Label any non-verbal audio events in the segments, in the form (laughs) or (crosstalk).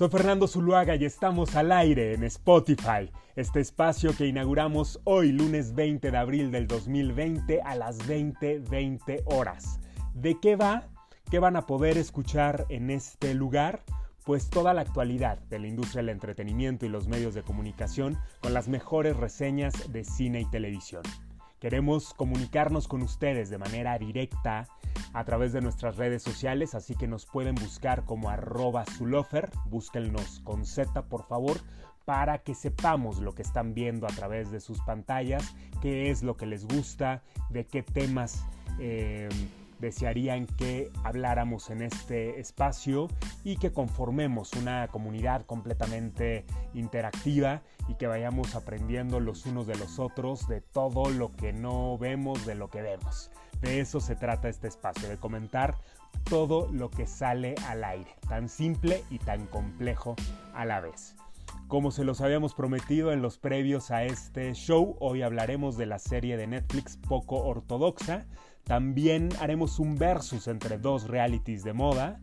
Soy Fernando Zuluaga y estamos al aire en Spotify, este espacio que inauguramos hoy, lunes 20 de abril del 2020 a las 20:20 horas. ¿De qué va? ¿Qué van a poder escuchar en este lugar? Pues toda la actualidad de la industria del entretenimiento y los medios de comunicación con las mejores reseñas de cine y televisión. Queremos comunicarnos con ustedes de manera directa a través de nuestras redes sociales, así que nos pueden buscar como arroba zulofer, búsquennos con Z por favor, para que sepamos lo que están viendo a través de sus pantallas, qué es lo que les gusta, de qué temas eh, desearían que habláramos en este espacio y que conformemos una comunidad completamente interactiva y que vayamos aprendiendo los unos de los otros de todo lo que no vemos, de lo que vemos. De eso se trata este espacio, de comentar todo lo que sale al aire, tan simple y tan complejo a la vez. Como se los habíamos prometido en los previos a este show, hoy hablaremos de la serie de Netflix poco ortodoxa. También haremos un versus entre dos realities de moda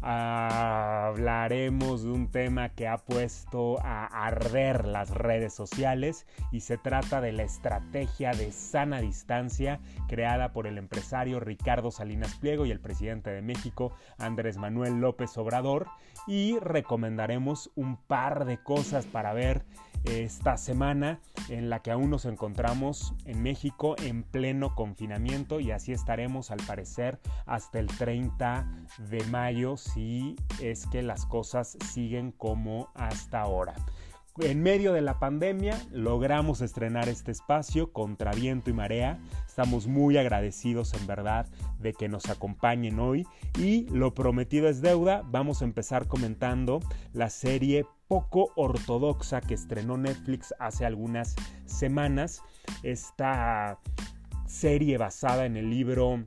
hablaremos de un tema que ha puesto a arder las redes sociales y se trata de la estrategia de sana distancia creada por el empresario Ricardo Salinas Pliego y el presidente de México Andrés Manuel López Obrador y recomendaremos un par de cosas para ver esta semana en la que aún nos encontramos en México en pleno confinamiento y así estaremos al parecer hasta el 30 de mayo si es que las cosas siguen como hasta ahora. En medio de la pandemia logramos estrenar este espacio contra viento y marea. Estamos muy agradecidos en verdad de que nos acompañen hoy y lo prometido es deuda. Vamos a empezar comentando la serie poco ortodoxa que estrenó Netflix hace algunas semanas. Esta serie basada en el libro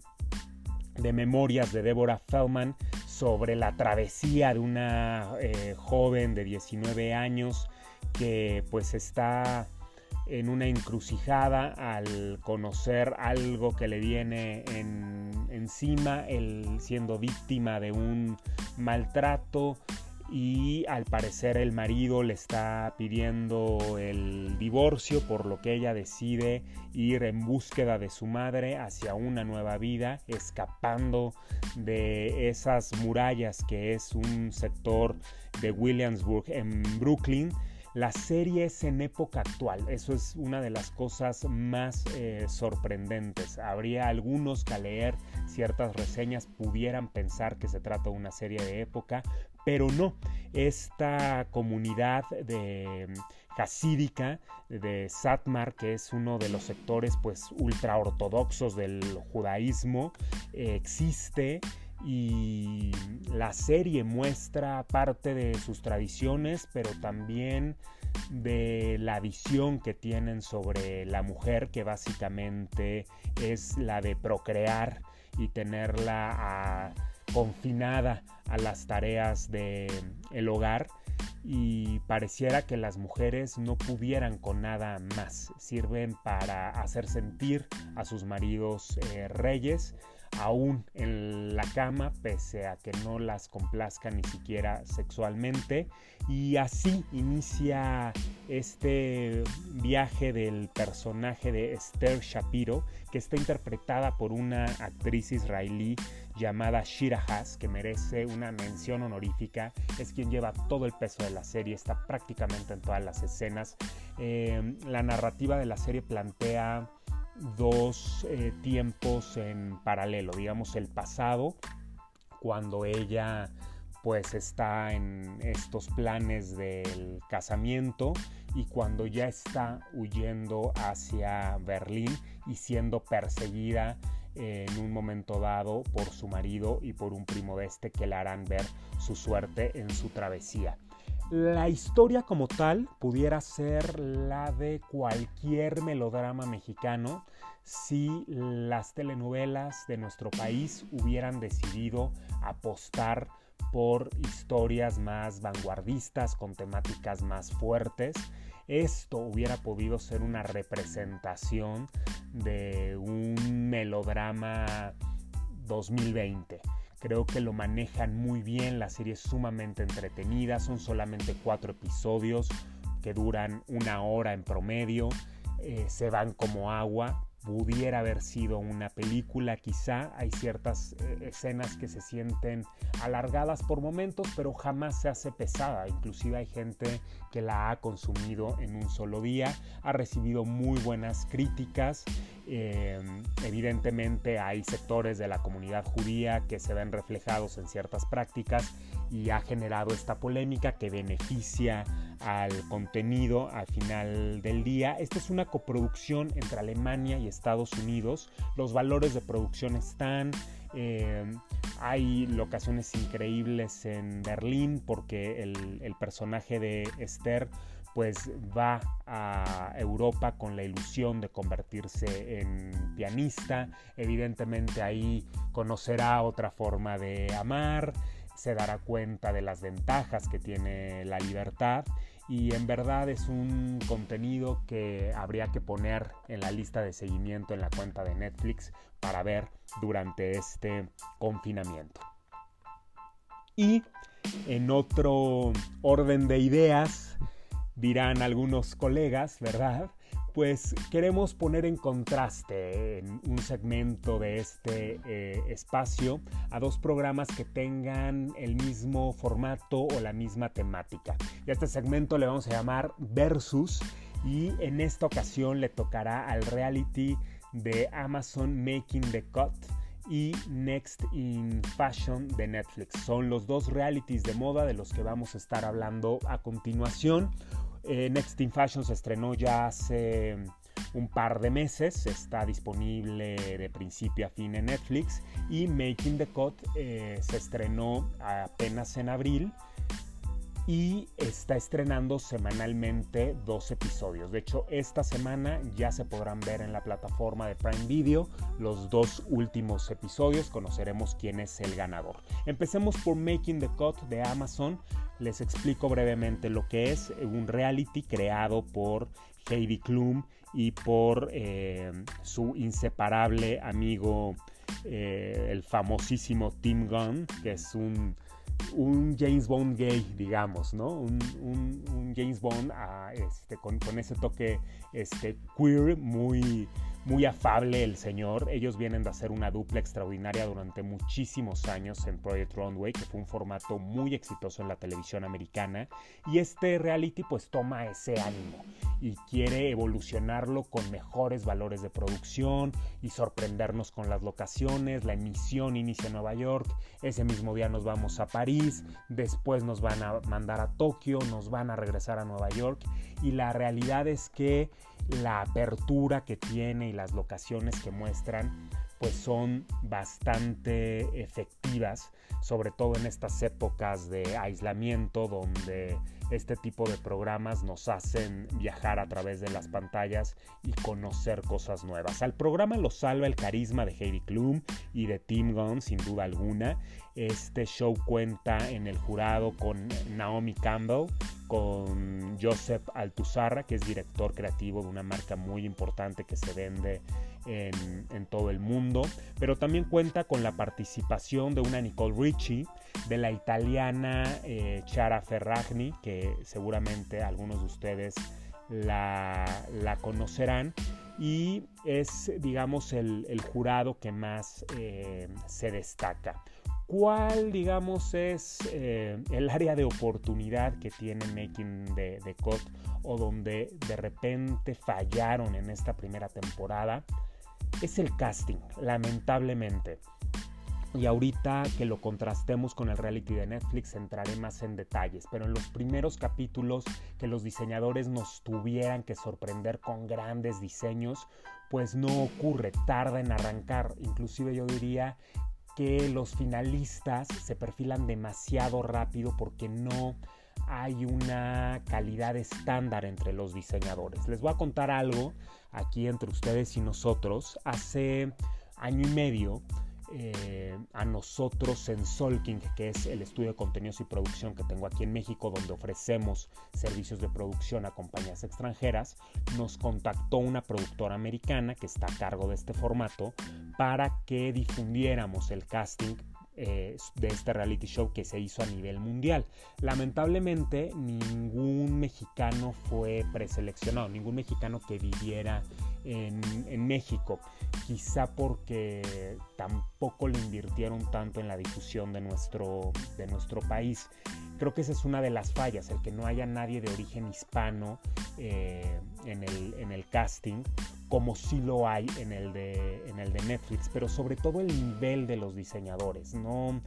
de memorias de Deborah Feldman sobre la travesía de una eh, joven de 19 años que pues está en una encrucijada al conocer algo que le viene encima, él siendo víctima de un maltrato y al parecer el marido le está pidiendo el divorcio por lo que ella decide ir en búsqueda de su madre hacia una nueva vida, escapando de esas murallas que es un sector de Williamsburg en Brooklyn la serie es en época actual, eso es una de las cosas más eh, sorprendentes. Habría algunos que al leer ciertas reseñas pudieran pensar que se trata de una serie de época, pero no. Esta comunidad de hasídica de Satmar, que es uno de los sectores pues ultra ortodoxos del judaísmo, existe y la serie muestra parte de sus tradiciones, pero también de la visión que tienen sobre la mujer, que básicamente es la de procrear y tenerla confinada a las tareas del el hogar y pareciera que las mujeres no pudieran con nada más. Sirven para hacer sentir a sus maridos eh, reyes, aún en la cama, pese a que no las complazca ni siquiera sexualmente. Y así inicia este viaje del personaje de Esther Shapiro, que está interpretada por una actriz israelí llamada Shira Haas, que merece una mención honorífica. Es quien lleva todo el peso de la serie, está prácticamente en todas las escenas. Eh, la narrativa de la serie plantea dos eh, tiempos en paralelo, digamos el pasado, cuando ella pues está en estos planes del casamiento y cuando ya está huyendo hacia Berlín y siendo perseguida en un momento dado por su marido y por un primo de este que le harán ver su suerte en su travesía. La historia como tal pudiera ser la de cualquier melodrama mexicano si las telenovelas de nuestro país hubieran decidido apostar por historias más vanguardistas, con temáticas más fuertes. Esto hubiera podido ser una representación de un melodrama 2020 Creo que lo manejan muy bien, la serie es sumamente entretenida, son solamente cuatro episodios que duran una hora en promedio, eh, se van como agua, pudiera haber sido una película, quizá hay ciertas eh, escenas que se sienten alargadas por momentos, pero jamás se hace pesada, inclusive hay gente que la ha consumido en un solo día, ha recibido muy buenas críticas, em, evidentemente hay sectores de la comunidad judía que se ven reflejados en ciertas prácticas y ha generado esta polémica que beneficia al contenido al final del día. Esta es una coproducción entre Alemania y Estados Unidos. Los valores de producción están. Eh, hay locaciones increíbles en Berlín porque el personaje de Esther pues va a Europa con la ilusión de convertirse en pianista. Evidentemente ahí conocerá otra forma de amar se dará cuenta de las ventajas que tiene la libertad y en verdad es un contenido que habría que poner en la lista de seguimiento en la cuenta de Netflix para ver durante este confinamiento. Y en otro orden de ideas, dirán algunos colegas, ¿verdad? pues queremos poner en contraste en un segmento de este eh, espacio a dos programas que tengan el mismo formato o la misma temática. Y a este segmento le vamos a llamar Versus y en esta ocasión le tocará al reality de Amazon Making the Cut y Next in Fashion de Netflix. Son los dos realities de moda de los que vamos a estar hablando a continuación. Eh, Next in Fashion se estrenó ya hace un par de meses, está disponible de principio a fin en Netflix y Making the Cut eh, se estrenó apenas en abril y está estrenando semanalmente dos episodios. De hecho, esta semana ya se podrán ver en la plataforma de Prime Video los dos últimos episodios. Conoceremos quién es el ganador. Empecemos por Making the Cut de Amazon. Les explico brevemente lo que es un reality creado por Heidi Klum y por eh, su inseparable amigo, eh, el famosísimo Tim Gunn, que es un un James Bond gay, digamos, ¿no? Un, James Bond ah, este, con, ese toque este, queer muy, muy afable el señor. Ellos vienen de hacer una dupla extraordinaria durante muchísimos años en Project Runway, que fue un formato muy exitoso en la televisión americana. Y este reality pues toma ese ánimo y quiere evolucionarlo con mejores valores de producción y sorprendernos con las locaciones. La emisión inicia en Nueva York, ese mismo día nos vamos a París, después nos van a mandar a Tokio, nos van a regresar a Nueva York y la realidad es que la apertura que tiene y las locaciones que muestran pues son bastante efectivas, sobre todo en estas épocas de aislamiento donde este tipo de programas nos hacen viajar a través de las pantallas y conocer cosas nuevas. Al programa lo salva el carisma de Heidi Klum y de Tim Gunn, sin duda alguna. Este show cuenta en el jurado con Naomi Campbell, con Joseph Altuzarra, que es director creativo de una marca muy importante que se vende en, todo el mundo, pero también cuenta con la participación de una Nicole Richie, de la italiana eh, Ferragni, que seguramente algunos de ustedes la, conocerán, y es, digamos, el, jurado que más eh, se destaca. ¿Cuál, digamos, es eh, el área de oportunidad que tiene Making the, the Cut o donde de repente fallaron en esta primera temporada? Es el casting, lamentablemente. Y ahorita que lo contrastemos con el reality de Netflix entraré más en detalles, pero en los primeros capítulos que los diseñadores nos tuvieran que sorprender con grandes diseños, pues no ocurre, tarda en arrancar. Inclusive yo diría que los finalistas se perfilan demasiado rápido porque no hay una calidad estándar entre los diseñadores. Les voy a contar algo aquí entre ustedes y nosotros. Hace año y medio eh, a nosotros en Solking, que es el estudio de contenidos y producción que tengo aquí en México, donde ofrecemos servicios de producción a compañías extranjeras, nos contactó una productora americana que está a cargo de este formato para que difundiéramos el casting eh, de este reality show que se hizo a nivel mundial. Lamentablemente ningún mexicano fue preseleccionado, ningún mexicano que viviera en, México, quizá porque tampoco le invirtieron tanto en la difusión de nuestro, de nuestro país. Creo que esa es una de las fallas, el que no haya nadie de origen hispano eh, en, el, en, el, casting, como sí lo hay en el, de, en el de Netflix, pero sobre todo el nivel de los diseñadores. No,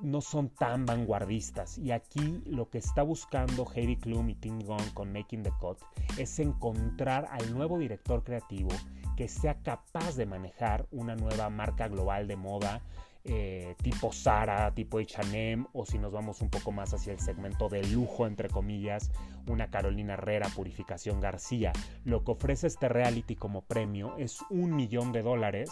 no son tan vanguardistas. Y aquí lo que está buscando Heidi Klum y Tim Gunn con Making the Cut es encontrar al nuevo director creativo que sea capaz de manejar una nueva marca global de moda eh, tipo Sara, tipo H&M o si nos vamos un poco más hacia el segmento de lujo, entre comillas, una Carolina Herrera, Purificación García. Lo que ofrece este reality como premio es un millón de dólares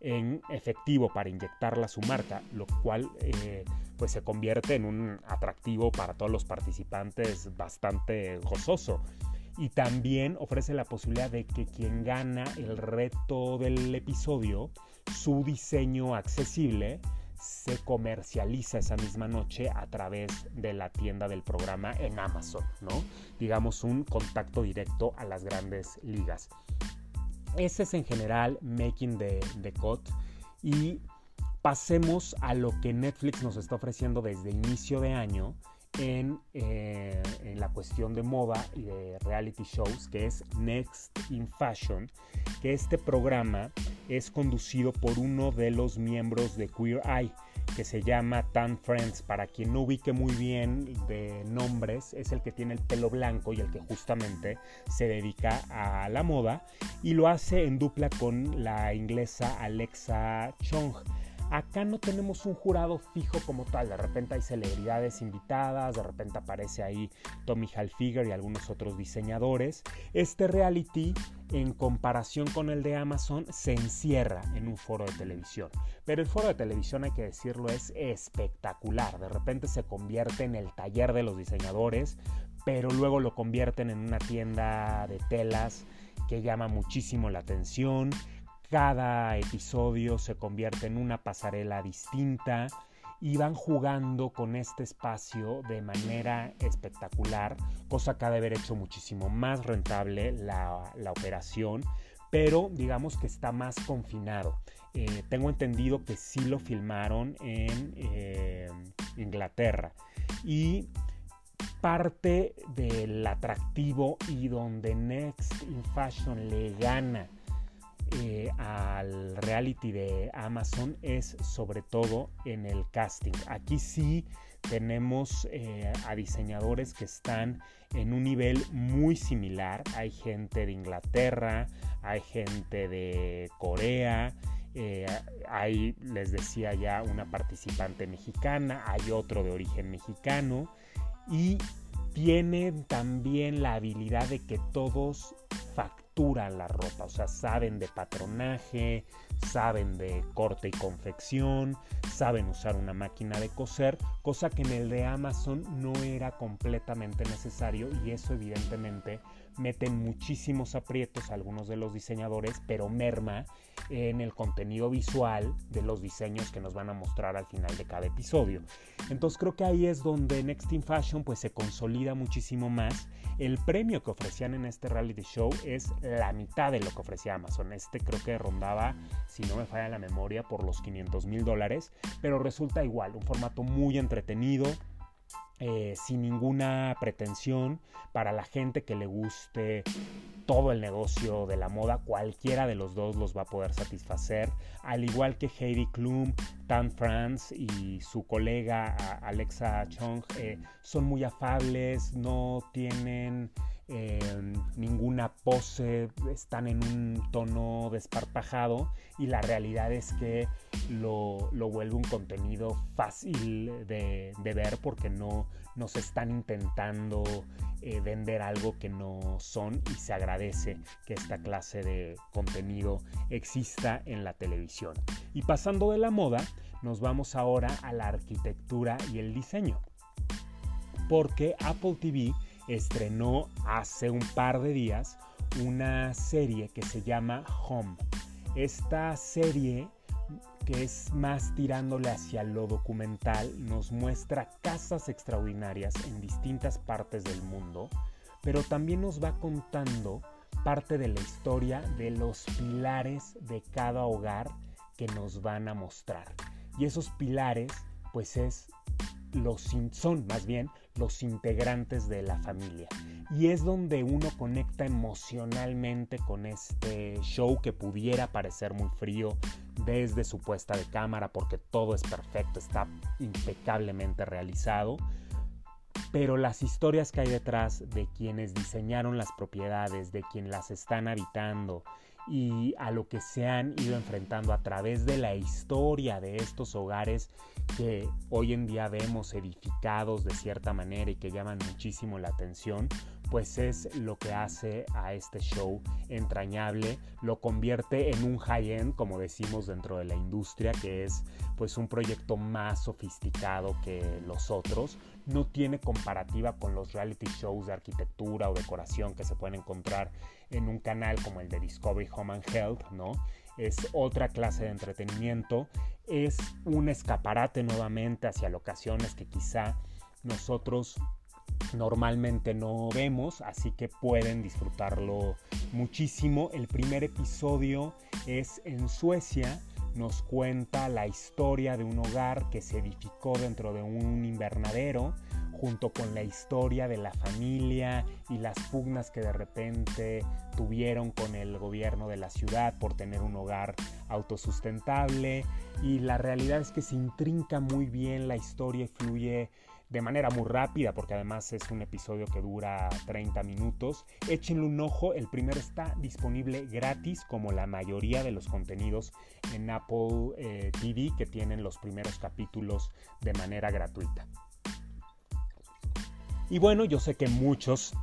en efectivo para inyectarla a su marca, lo cual eh, pues se convierte en un atractivo para todos los participantes bastante gozoso y también ofrece la posibilidad de que quien gana el reto del episodio, su diseño accesible, se comercializa esa misma noche a través de la tienda del programa en Amazon, ¿no? Digamos un contacto directo a las grandes ligas. Ese es en general Making the, the Cut y pasemos a lo que Netflix nos está ofreciendo desde inicio de año, eh, en, la cuestión de moda y de reality shows, que es Next in Fashion, que este programa es conducido por uno de los miembros de Queer Eye, que se llama Tan Friends. Para quien no ubique muy bien de nombres, es el que tiene el pelo blanco y el que justamente se dedica a la moda y lo hace en dupla con la inglesa Alexa Chong. Acá no tenemos un jurado fijo como tal, de repente hay celebridades invitadas, de repente aparece ahí Tommy Hilfiger y algunos otros diseñadores. Este reality, en comparación con el de Amazon, se encierra en un foro de televisión. Pero el foro de televisión, hay que decirlo, es espectacular. De repente se convierte en el taller de los diseñadores, pero luego lo convierten en una tienda de telas que llama muchísimo la atención cada episodio se convierte en una pasarela distinta y van jugando con este espacio de manera espectacular, cosa que ha de haber hecho muchísimo más rentable la, operación, pero digamos que está más confinado. Eh, tengo entendido que sí lo filmaron en eh, Inglaterra y parte del atractivo y donde Next in Fashion le gana eh, al reality de Amazon es sobre todo en el casting. Aquí sí tenemos eh, a diseñadores que están en un nivel muy similar. Hay gente de Inglaterra, hay gente de Corea, eh, hay, les decía ya, una participante mexicana, hay otro de origen mexicano y tienen también la habilidad de que todos facturen la ropa, o sea, saben de patronaje, saben de corte y confección, saben usar una máquina de coser, cosa que en el de Amazon no era completamente necesario y eso evidentemente meten muchísimos aprietos a algunos de los diseñadores, pero merma en el contenido visual de los diseños que nos van a mostrar al final de cada episodio. Entonces creo que ahí es donde Next in Fashion pues se consolida muchísimo más. El premio que ofrecían en este reality show es la mitad de lo que ofrecía Amazon. Este creo que rondaba, si no me falla la memoria, por los 500 mil dólares, pero resulta igual, un formato muy entretenido eh, sin ninguna pretensión para la gente que le guste todo el negocio de la moda, cualquiera de los dos los va a poder satisfacer, al igual que Heidi Klum, Tan France y su colega Alexa Chong, eh, son muy afables, no tienen ninguna pose, están en un tono desparpajado y la realidad es que lo, vuelve un contenido fácil de, ver porque no nos están intentando eh, vender algo que no son y se agradece que esta clase de contenido exista en la televisión. Y pasando de la moda, nos vamos ahora a la arquitectura y el diseño. Porque Apple TV estrenó hace un par de días una serie que se llama Home. Esta serie que es más tirándole hacia lo documental, nos muestra casas extraordinarias en distintas partes del mundo, pero también nos va contando parte de la historia de los pilares de cada hogar que nos van a mostrar. Y esos pilares, pues es son más bien los integrantes de la familia. Y es donde uno conecta emocionalmente con este show que pudiera parecer muy frío desde su puesta de cámara porque todo es perfecto, está impecablemente realizado. Pero las historias que hay detrás de quienes diseñaron las propiedades, de quienes las están habitando, y a lo que se han ido enfrentando a través de la historia de estos hogares que hoy en día vemos edificados de cierta manera y que llaman muchísimo la atención, pues es lo que hace a este show entrañable, lo convierte en un high-end, como decimos dentro de la industria, que es pues un proyecto más sofisticado que los otros, no tiene comparativa con los reality shows de arquitectura o decoración que se pueden encontrar en un canal como el de Discovery Home and Health, ¿no? Es otra clase de entretenimiento, es un escaparate nuevamente hacia locaciones que quizá nosotros normalmente no vemos, así que pueden disfrutarlo muchísimo. El primer episodio es en Suecia, nos cuenta la historia de un hogar que se edificó dentro de un invernadero, junto con la historia de la familia y las pugnas que de repente tuvieron con el gobierno de la ciudad por tener un hogar autosustentable. Y la realidad es que se intrinca muy bien la historia y fluye de manera muy rápida, porque además es un episodio que dura 30 minutos. Échenle un ojo, el primero está disponible gratis, como la mayoría de los contenidos en Apple eh, TV que tienen los primeros capítulos de manera gratuita. Y bueno, yo sé que muchos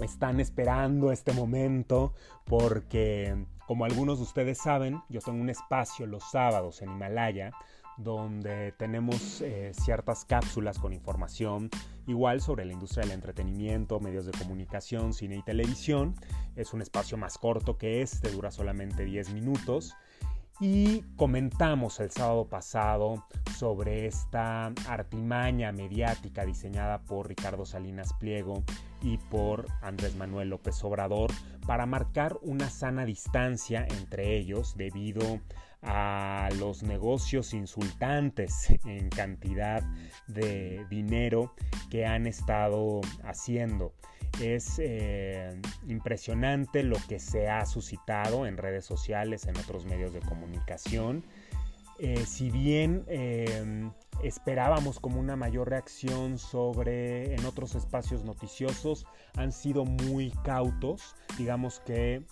están esperando este momento porque, como algunos de ustedes saben, yo tengo un espacio los sábados en Himalaya donde tenemos eh, ciertas cápsulas con información igual sobre la industria del entretenimiento, medios de comunicación, cine y televisión. Es un espacio más corto que este, dura solamente 10 minutos. Y comentamos el sábado pasado sobre esta artimaña mediática diseñada por Ricardo Salinas Pliego y por Andrés Manuel López Obrador para marcar una sana distancia entre ellos debido a los negocios insultantes (laughs) en cantidad de dinero que han estado haciendo. Es eh, impresionante lo que se ha suscitado en redes sociales, en otros medios de comunicación. Eh, si bien em, esperábamos como una mayor reacción sobre en otros espacios noticiosos, han sido muy cautos. Digamos que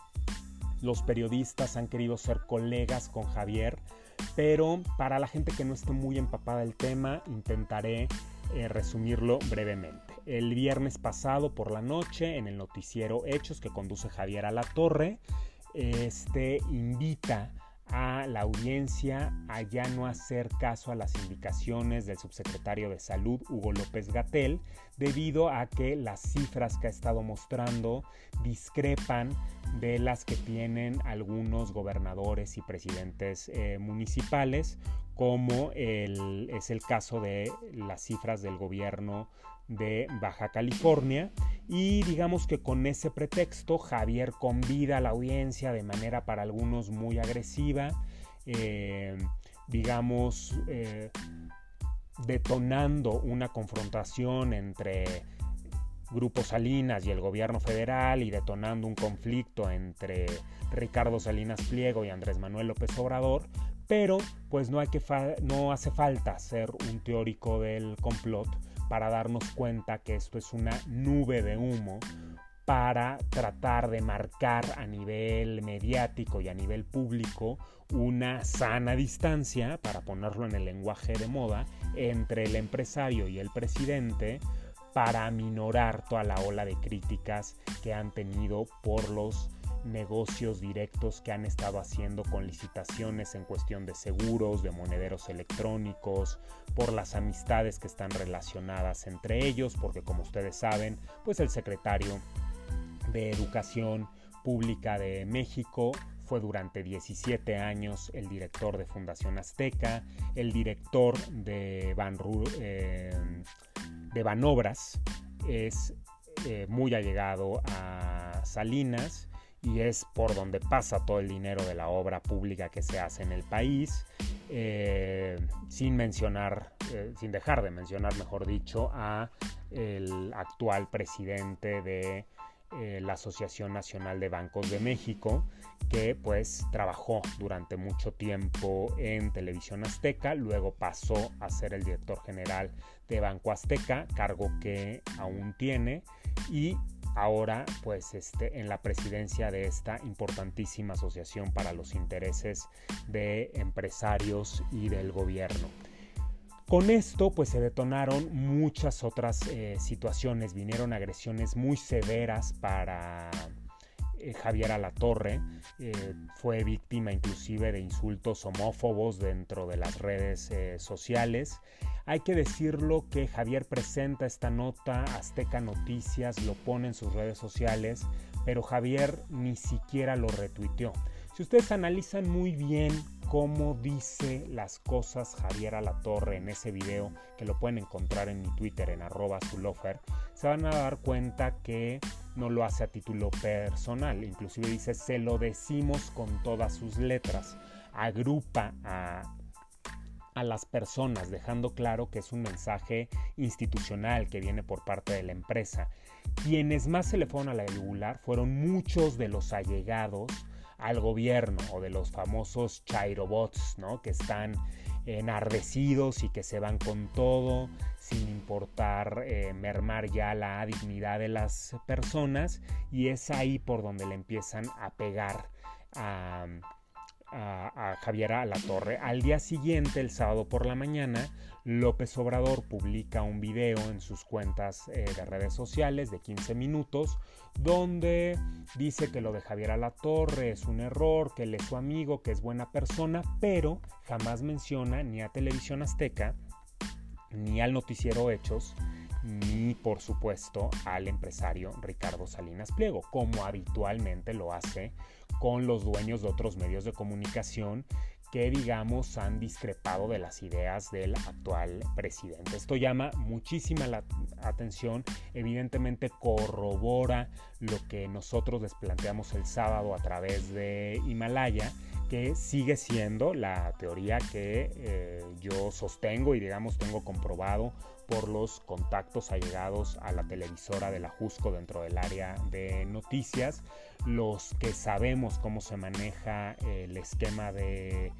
los periodistas han querido ser colegas con Javier, pero para la gente que no esté muy empapada del tema, intentaré eh, resumirlo brevemente. El viernes pasado por la noche, en el noticiero Hechos que conduce Javier a la Torre, este invita a la audiencia a ya no hacer caso a las indicaciones del subsecretario de Salud, Hugo López Gatel, debido a que las cifras que ha estado mostrando discrepan de las que tienen algunos gobernadores y presidentes eh, municipales, como es el caso de las cifras del gobierno de Baja California. Y digamos que con ese pretexto Javier convida a la audiencia de manera para algunos muy agresiva, eh, digamos eh, detonando una confrontación entre Grupo Salinas y el gobierno federal y detonando un conflicto entre Ricardo Salinas Pliego y Andrés Manuel López Obrador, pero pues no, hay que no hace falta ser un teórico del complot para darnos cuenta que esto es una nube de humo para tratar de marcar a nivel mediático y a nivel público una sana distancia, para ponerlo en el lenguaje de moda, entre el empresario y el presidente para aminorar toda la ola de críticas que han tenido por los negocios directos que han estado haciendo con licitaciones en cuestión de seguros, de monederos electrónicos, por las amistades que están relacionadas entre ellos, porque como ustedes saben, pues el secretario de Educación Pública de México. Fue durante 17 años el director de Fundación Azteca, el director de Ban, eh, de Banobras, es eh, muy allegado a Salinas y es por donde pasa todo el dinero de la obra pública que se hace en el país, eh, sin mencionar, sin dejar de mencionar, mejor dicho, a el actual presidente de eh, la Asociación Nacional de Bancos de México, que pues trabajó durante mucho tiempo en Televisión Azteca, luego pasó a ser el director general de Banco Azteca, cargo que aún tiene, y ahora pues este, en la presidencia de esta importantísima asociación para los intereses de empresarios y del gobierno. Con esto pues se detonaron muchas otras eh, situaciones, vinieron agresiones muy severas para eh, Javier Alatorre, eh, fue víctima inclusive de insultos homófobos dentro de las redes sociales. Hay que decirlo que Javier presenta esta nota, Azteca Noticias lo pone en sus redes sociales, pero Javier ni siquiera lo retuiteó. Si ustedes analizan muy bien cómo dice las cosas Javier Alatorre en ese video, que lo pueden encontrar en mi Twitter en arroba lofer, se van a dar cuenta que no lo hace a título personal, inclusive dice se lo decimos con todas sus letras, agrupa a a las personas, dejando claro que es un mensaje institucional que viene por parte de la empresa. Quienes más se le fueron a la yugular fueron muchos de los allegados al gobierno o de los famosos chairobots, ¿no? Que están enardecidos y que se van con todo sin importar eh, mermar ya la dignidad de las personas y es ahí por donde le empiezan a pegar a, a, Javier a la Torre. Al día siguiente, el sábado por la mañana, López Obrador publica un video en sus cuentas eh, de redes sociales de 15 minutos donde dice que lo de Javier a la Torre es un error, que él es su amigo, que es buena persona, pero jamás menciona ni a Televisión Azteca, ni al noticiero Hechos, ni por supuesto al empresario Ricardo Salinas Pliego, como habitualmente lo hace con los dueños de otros medios de comunicación que digamos han discrepado de las ideas del actual presidente. Esto llama muchísima la atención, evidentemente corrobora lo que nosotros les planteamos el sábado a través de Himalaya, que sigue siendo la teoría que eh, yo sostengo y digamos tengo comprobado por los contactos allegados a la televisora de la Jusco dentro del área de noticias, los que sabemos cómo se maneja el esquema de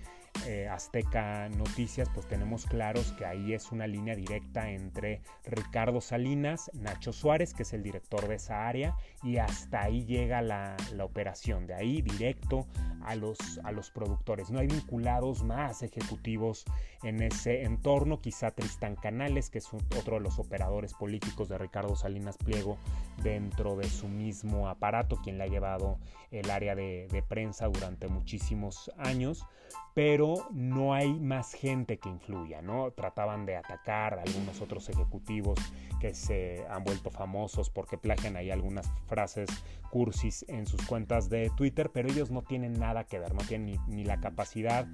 eh, Azteca Noticias, pues tenemos claros que ahí es una línea directa entre Ricardo Salinas, Nacho Suárez, que es el director de esa área, y hasta ahí llega la, operación, de ahí directo a los, a los productores. No hay vinculados más ejecutivos en ese entorno, quizá Tristán Canales, que es otro de los operadores políticos de Ricardo Salinas Pliego dentro de su mismo aparato, quien le ha llevado el área de, de prensa durante muchísimos años, pero no hay más gente que influya, ¿no? Trataban de atacar a algunos otros ejecutivos que se han vuelto famosos porque plagian ahí algunas frases cursis en sus cuentas de Twitter, pero ellos no tienen nada que ver, no tienen ni, la capacidad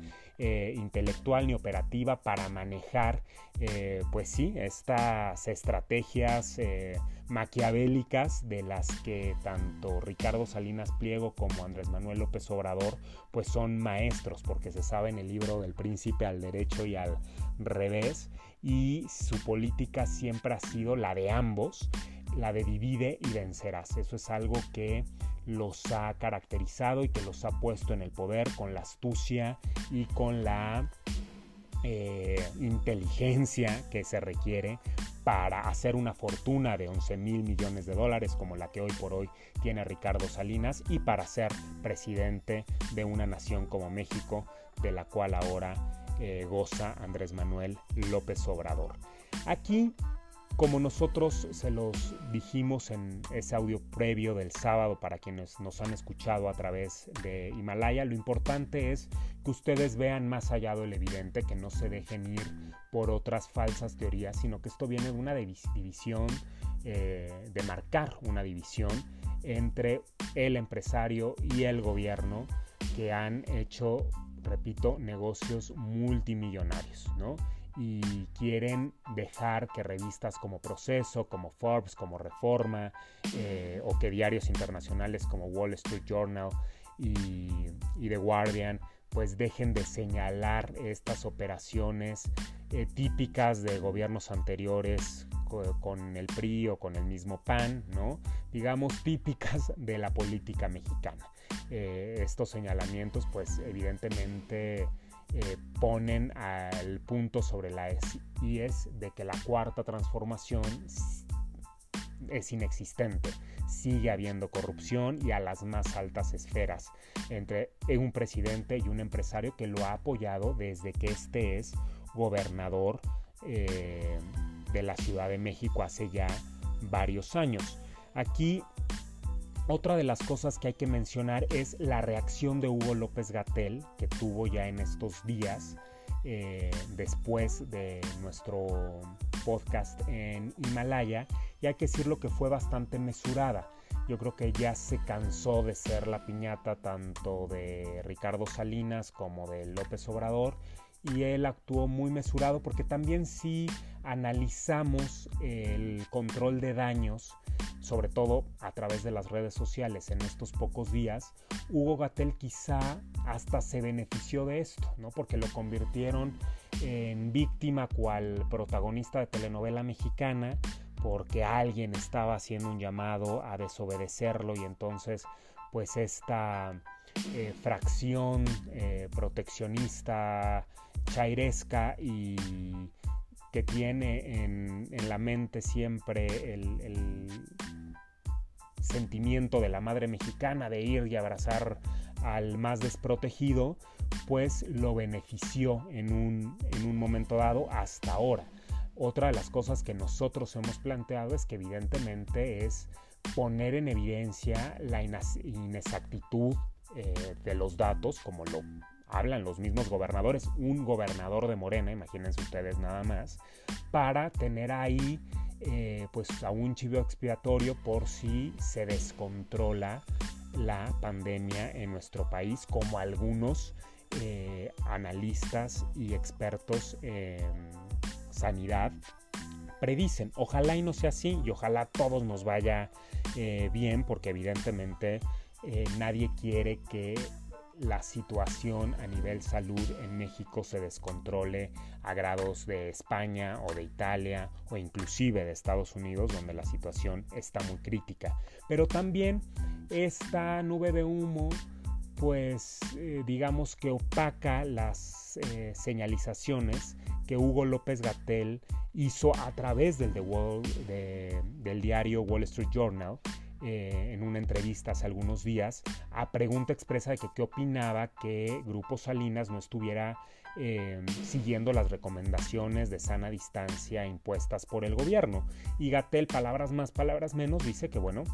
eh, intelectual ni operativa para manejar, eh, pues sí, estas estrategias eh, maquiavélicas de las que tanto Ricardo Salinas Pliego como Andrés Manuel López Obrador pues son maestros porque se sabe en el libro del príncipe al derecho y al revés y su política siempre ha sido la de ambos la de divide y vencerás. Eso es algo que los ha caracterizado y que los ha puesto en el poder con la astucia y con la eh, inteligencia que se requiere para hacer una fortuna de 11 mil millones de dólares como la que hoy por hoy tiene Ricardo Salinas y para ser presidente de una nación como México de la cual ahora eh, goza Andrés Manuel López Obrador. Aquí como nosotros se los dijimos en ese audio previo del sábado para quienes nos han escuchado a través de Himalaya, lo importante es que ustedes vean más allá del evidente, que no se dejen ir por otras falsas teorías, sino que esto viene de una división, eh, de marcar una división entre el empresario y el gobierno que han hecho, repito, negocios multimillonarios, ¿no? Y quieren dejar que revistas como Proceso, como Forbes, como Reforma eh, o que diarios internacionales como Wall Street Journal y, The Guardian pues dejen de señalar estas operaciones eh, típicas de gobiernos anteriores con el PRI o con el mismo PAN, ¿no? Digamos típicas de la política mexicana. Eh, estos señalamientos pues evidentemente eh, ponen al punto sobre la S y es de que la cuarta transformación es inexistente. Sigue habiendo corrupción y a las más altas esferas entre un presidente y un empresario que lo ha apoyado desde que este es gobernador eh, de la Ciudad de México hace ya varios años. Aquí otra de las cosas que hay que mencionar es la reacción de Hugo López Gatel que tuvo ya en estos días eh, después de nuestro podcast en Himalaya y hay que decirlo que fue bastante mesurada. Yo creo que ya se cansó de ser la piñata tanto de Ricardo Salinas como de López Obrador y él actuó muy mesurado porque también si analizamos el control de daños sobre todo a través de las redes sociales en estos pocos días, Hugo Gatel quizá hasta se benefició de esto, ¿no? Porque lo convirtieron en víctima cual protagonista de telenovela mexicana porque alguien estaba haciendo un llamado a desobedecerlo y entonces pues esta eh, fracción eh, proteccionista chairesca y que tiene en, la mente siempre el, sentimiento de la madre mexicana de ir y abrazar al más desprotegido, pues lo benefició en un, en un momento dado hasta ahora. Otra de las cosas que nosotros hemos planteado es que evidentemente es poner en evidencia la inexactitud eh, de los datos, como lo hablan los mismos gobernadores, un gobernador de Morena, imagínense ustedes nada más, para tener ahí eh, pues a un chivo expiatorio por si se descontrola la pandemia en nuestro país, como algunos eh, analistas y expertos en sanidad predicen. Ojalá y no sea así y ojalá todos nos vaya eh, bien porque evidentemente nadie quiere que la situación a nivel salud en México se descontrole a grados de España o de Italia o inclusive de Estados Unidos donde la situación está muy crítica. Pero también esta nube de humo pues eh, digamos que opaca las eh, señalizaciones que Hugo López Gatel hizo a través del, del diario Wall Street Journal eh, en una entrevista hace algunos días a pregunta expresa de que qué opinaba que Grupo Salinas no estuviera eh, siguiendo las recomendaciones de sana distancia impuestas por el gobierno. Y Gatel, palabras más, palabras menos, dice que bueno,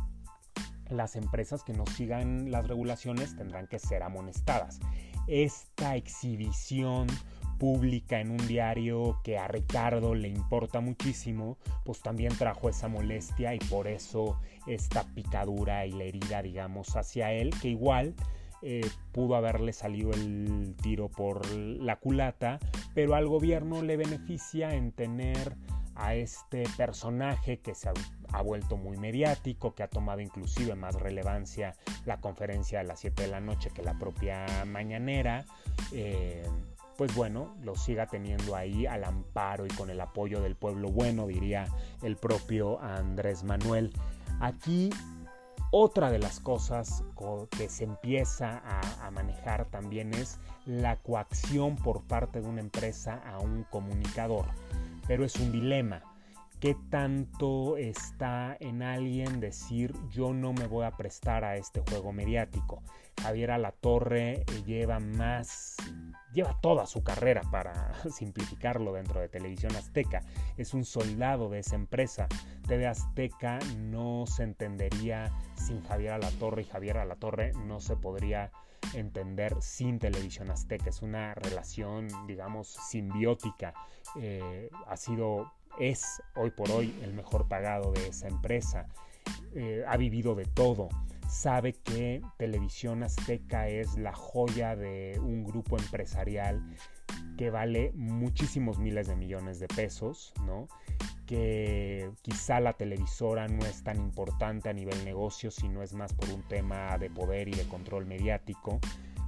las empresas que no sigan las regulaciones tendrán que ser amonestadas. Esta exhibición pública en un diario que a Ricardo le importa muchísimo, pues también trajo esa molestia y por eso esta picadura y la herida, digamos, hacia él, que igual eh, pudo haberle salido el tiro por la culata, pero al gobierno le beneficia en tener a este personaje que se ha, vuelto muy mediático, que ha tomado inclusive más relevancia la conferencia de las 7 de la noche que la propia mañanera. Eh, pues bueno, lo siga teniendo ahí al amparo y con el apoyo del pueblo bueno, diría el propio Andrés Manuel. Aquí otra de las cosas que se empieza a, manejar también es la coacción por parte de una empresa a un comunicador. Pero es un dilema. ¿Qué tanto está en alguien decir yo no me voy a prestar a este juego mediático? Javier Alatorre eh, lleva más, lleva toda su carrera para (laughs) simplificarlo dentro de Televisión Azteca. Es un soldado de esa empresa. TV Azteca no se entendería sin Javier Alatorre y Javier Alatorre no se podría entender sin Televisión Azteca. Es una relación, digamos, simbiótica. Eh, ha sido, es hoy por hoy el mejor pagado de esa empresa. Eh, ha vivido de todo sabe que Televisión Azteca es la joya de un grupo empresarial que vale muchísimos miles de millones de pesos, ¿no? que quizá la televisora no es tan importante a nivel negocio, sino es más por un tema de poder y de control mediático,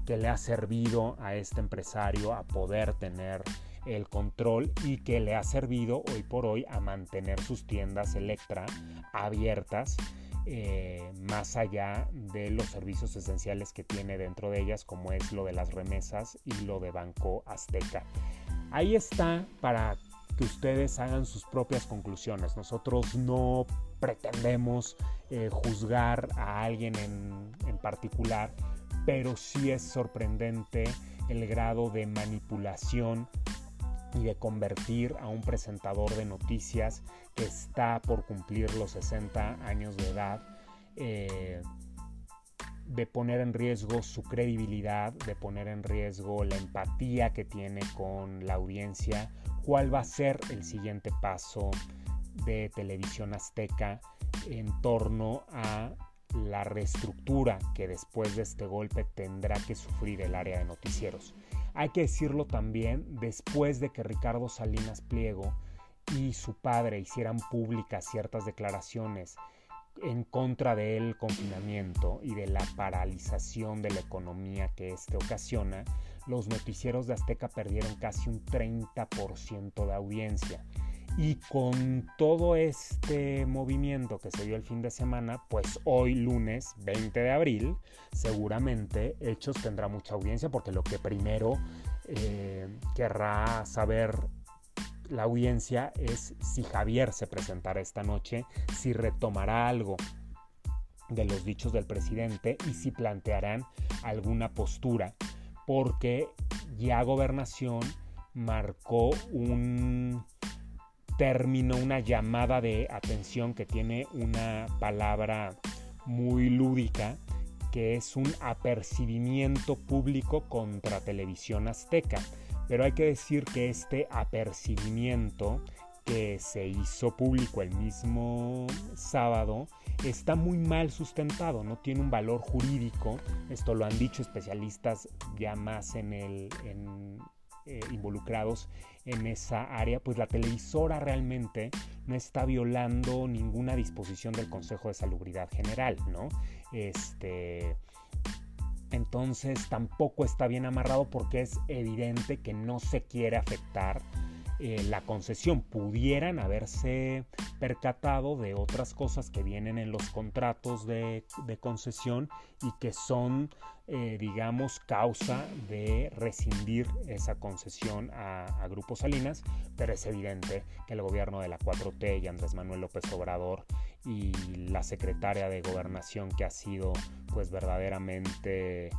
que le ha servido a este empresario a poder tener el control y que le ha servido hoy por hoy a mantener sus tiendas Electra abiertas eh, más allá de los servicios esenciales que tiene dentro de ellas, como es lo de las remesas y lo de Banco Azteca. Ahí está para que ustedes hagan sus propias conclusiones. Nosotros no pretendemos eh, juzgar a alguien en, en particular, pero sí es sorprendente el grado de manipulación y de convertir a un presentador de noticias que está por cumplir los 60 años de edad, eh, de poner en riesgo su credibilidad, de poner en riesgo la empatía que tiene con la audiencia, cuál va a ser el siguiente paso de televisión azteca en torno a la reestructura que después de este golpe tendrá que sufrir el área de noticieros. Hay que decirlo también, después de que Ricardo Salinas Pliego y su padre hicieran públicas ciertas declaraciones en contra del confinamiento y de la paralización de la economía que este ocasiona, los noticieros de Azteca perdieron casi un 30% de audiencia. Y con todo este movimiento que se dio el fin de semana, pues hoy lunes 20 de abril, seguramente Hechos tendrá mucha audiencia porque lo que primero eh, querrá saber la audiencia es si Javier se presentará esta noche, si retomará algo de los dichos del presidente y si plantearán alguna postura, porque ya gobernación marcó un término, una llamada de atención que tiene una palabra muy lúdica, que es un apercibimiento público contra televisión azteca. Pero hay que decir que este apercibimiento que se hizo público el mismo sábado está muy mal sustentado, no tiene un valor jurídico. Esto lo han dicho especialistas ya más en el, eh, involucrados en esa área, pues la televisora realmente no está violando ninguna disposición del Consejo de Salubridad General, ¿no? Este, entonces tampoco está bien amarrado porque es evidente que no se quiere afectar eh, la concesión. Pudieran haberse percatado de otras cosas que vienen en los contratos de, concesión y que son, eh, digamos, causa de rescindir esa concesión a, a Grupo Salinas, pero es evidente que el gobierno de la 4T y Andrés Manuel López Obrador y la secretaria de gobernación que ha sido pues verdaderamente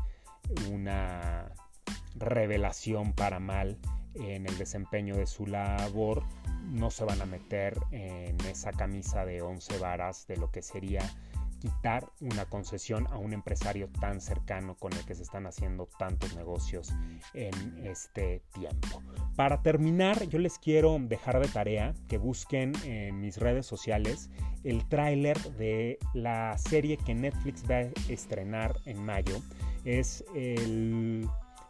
una revelación para mal en el desempeño de su labor, no se van a meter en esa camisa de 11 varas de lo que sería quitar una concesión a un empresario tan cercano con el que se están haciendo tantos negocios en este tiempo. Para terminar, yo les quiero dejar de tarea que busquen en mis redes sociales el tráiler de la serie que Netflix va a estrenar en mayo. Es el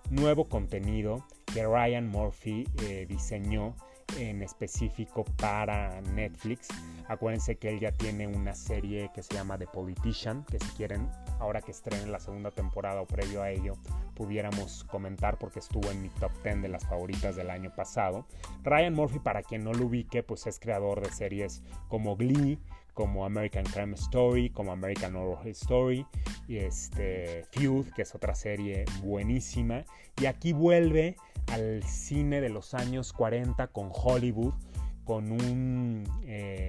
nuevo contenido que Ryan Murphy eh, diseñó en específico para Netflix. Acuérdense que él ya tiene una serie que se llama The Politician, que si quieren, ahora que estrenen la segunda temporada o previo a ello, pudiéramos comentar porque estuvo en mi top 10 de las favoritas del año pasado. Ryan Murphy, para quien no lo ubique, pues es creador de series como Glee, como American Crime Story, como American Horror Story, y este Feud, que es otra serie buenísima. Y aquí vuelve al cine de los años 40 con Hollywood, con un eh,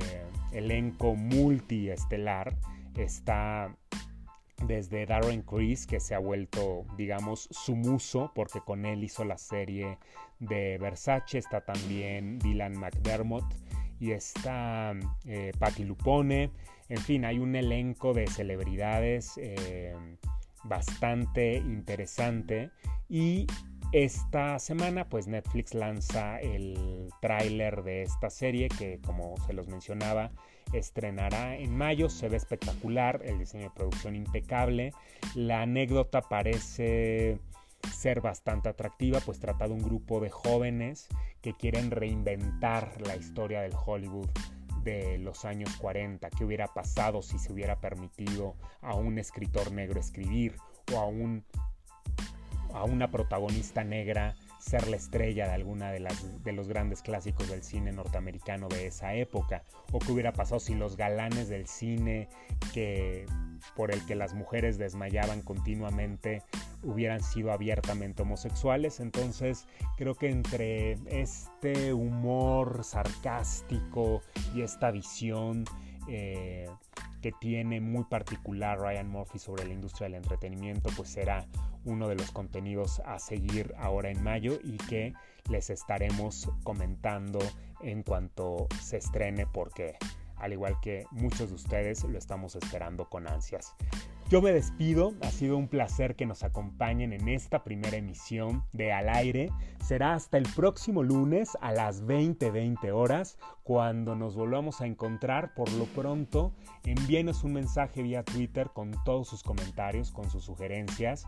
elenco multiestelar. Está desde Darren Criss, que se ha vuelto, digamos, su muso, porque con él hizo la serie de Versace. Está también Dylan McDermott y está eh, Patti Lupone. En fin, hay un elenco de celebridades eh, bastante interesante. Y esta semana pues Netflix lanza el tráiler de esta serie que como se los mencionaba estrenará en mayo, se ve espectacular, el diseño de producción impecable, la anécdota parece ser bastante atractiva, pues trata de un grupo de jóvenes que quieren reinventar la historia del Hollywood de los años 40, qué hubiera pasado si se hubiera permitido a un escritor negro escribir o a un a una protagonista negra ser la estrella de alguna de, las, de los grandes clásicos del cine norteamericano de esa época, o qué hubiera pasado si los galanes del cine que por el que las mujeres desmayaban continuamente hubieran sido abiertamente homosexuales. Entonces creo que entre este humor sarcástico y esta visión eh, que tiene muy particular Ryan Murphy sobre la industria del entretenimiento, pues será uno de los contenidos a seguir ahora en mayo y que les estaremos comentando en cuanto se estrene porque al igual que muchos de ustedes lo estamos esperando con ansias. Yo me despido, ha sido un placer que nos acompañen en esta primera emisión de Al aire. Será hasta el próximo lunes a las 20:20 horas cuando nos volvamos a encontrar. Por lo pronto, envíenos un mensaje vía Twitter con todos sus comentarios, con sus sugerencias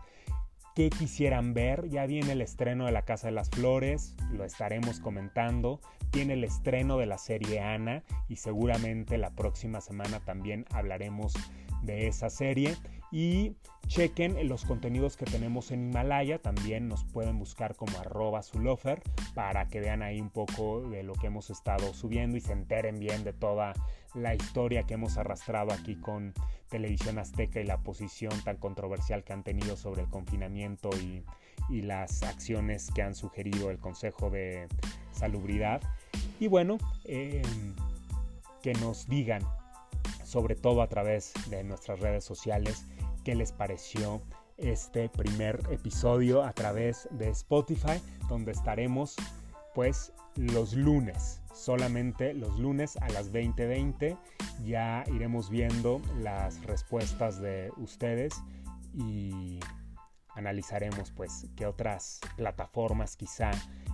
qué quisieran ver. Ya viene el estreno de La Casa de las Flores, lo estaremos comentando. Tiene el estreno de la serie Ana y seguramente la próxima semana también hablaremos de esa serie. Y chequen los contenidos que tenemos en Himalaya, también nos pueden buscar como arroba lofer para que vean ahí un poco de lo que hemos estado subiendo y se enteren bien de toda la historia que hemos arrastrado aquí con Televisión Azteca y la posición tan controversial que han tenido sobre el confinamiento y, las acciones que han sugerido el Consejo de Salubridad. Y bueno, em, que nos digan, sobre todo a través de nuestras redes sociales, qué les pareció este primer episodio a través de Spotify, donde estaremos pues los lunes solamente los lunes a las 20:20. Ya iremos viendo las respuestas de ustedes y analizaremos pues qué otras plataformas quizá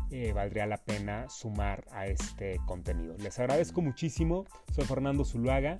eh, valdría la pena sumar a este contenido. Les agradezco muchísimo. Soy Fernando Zuluaga.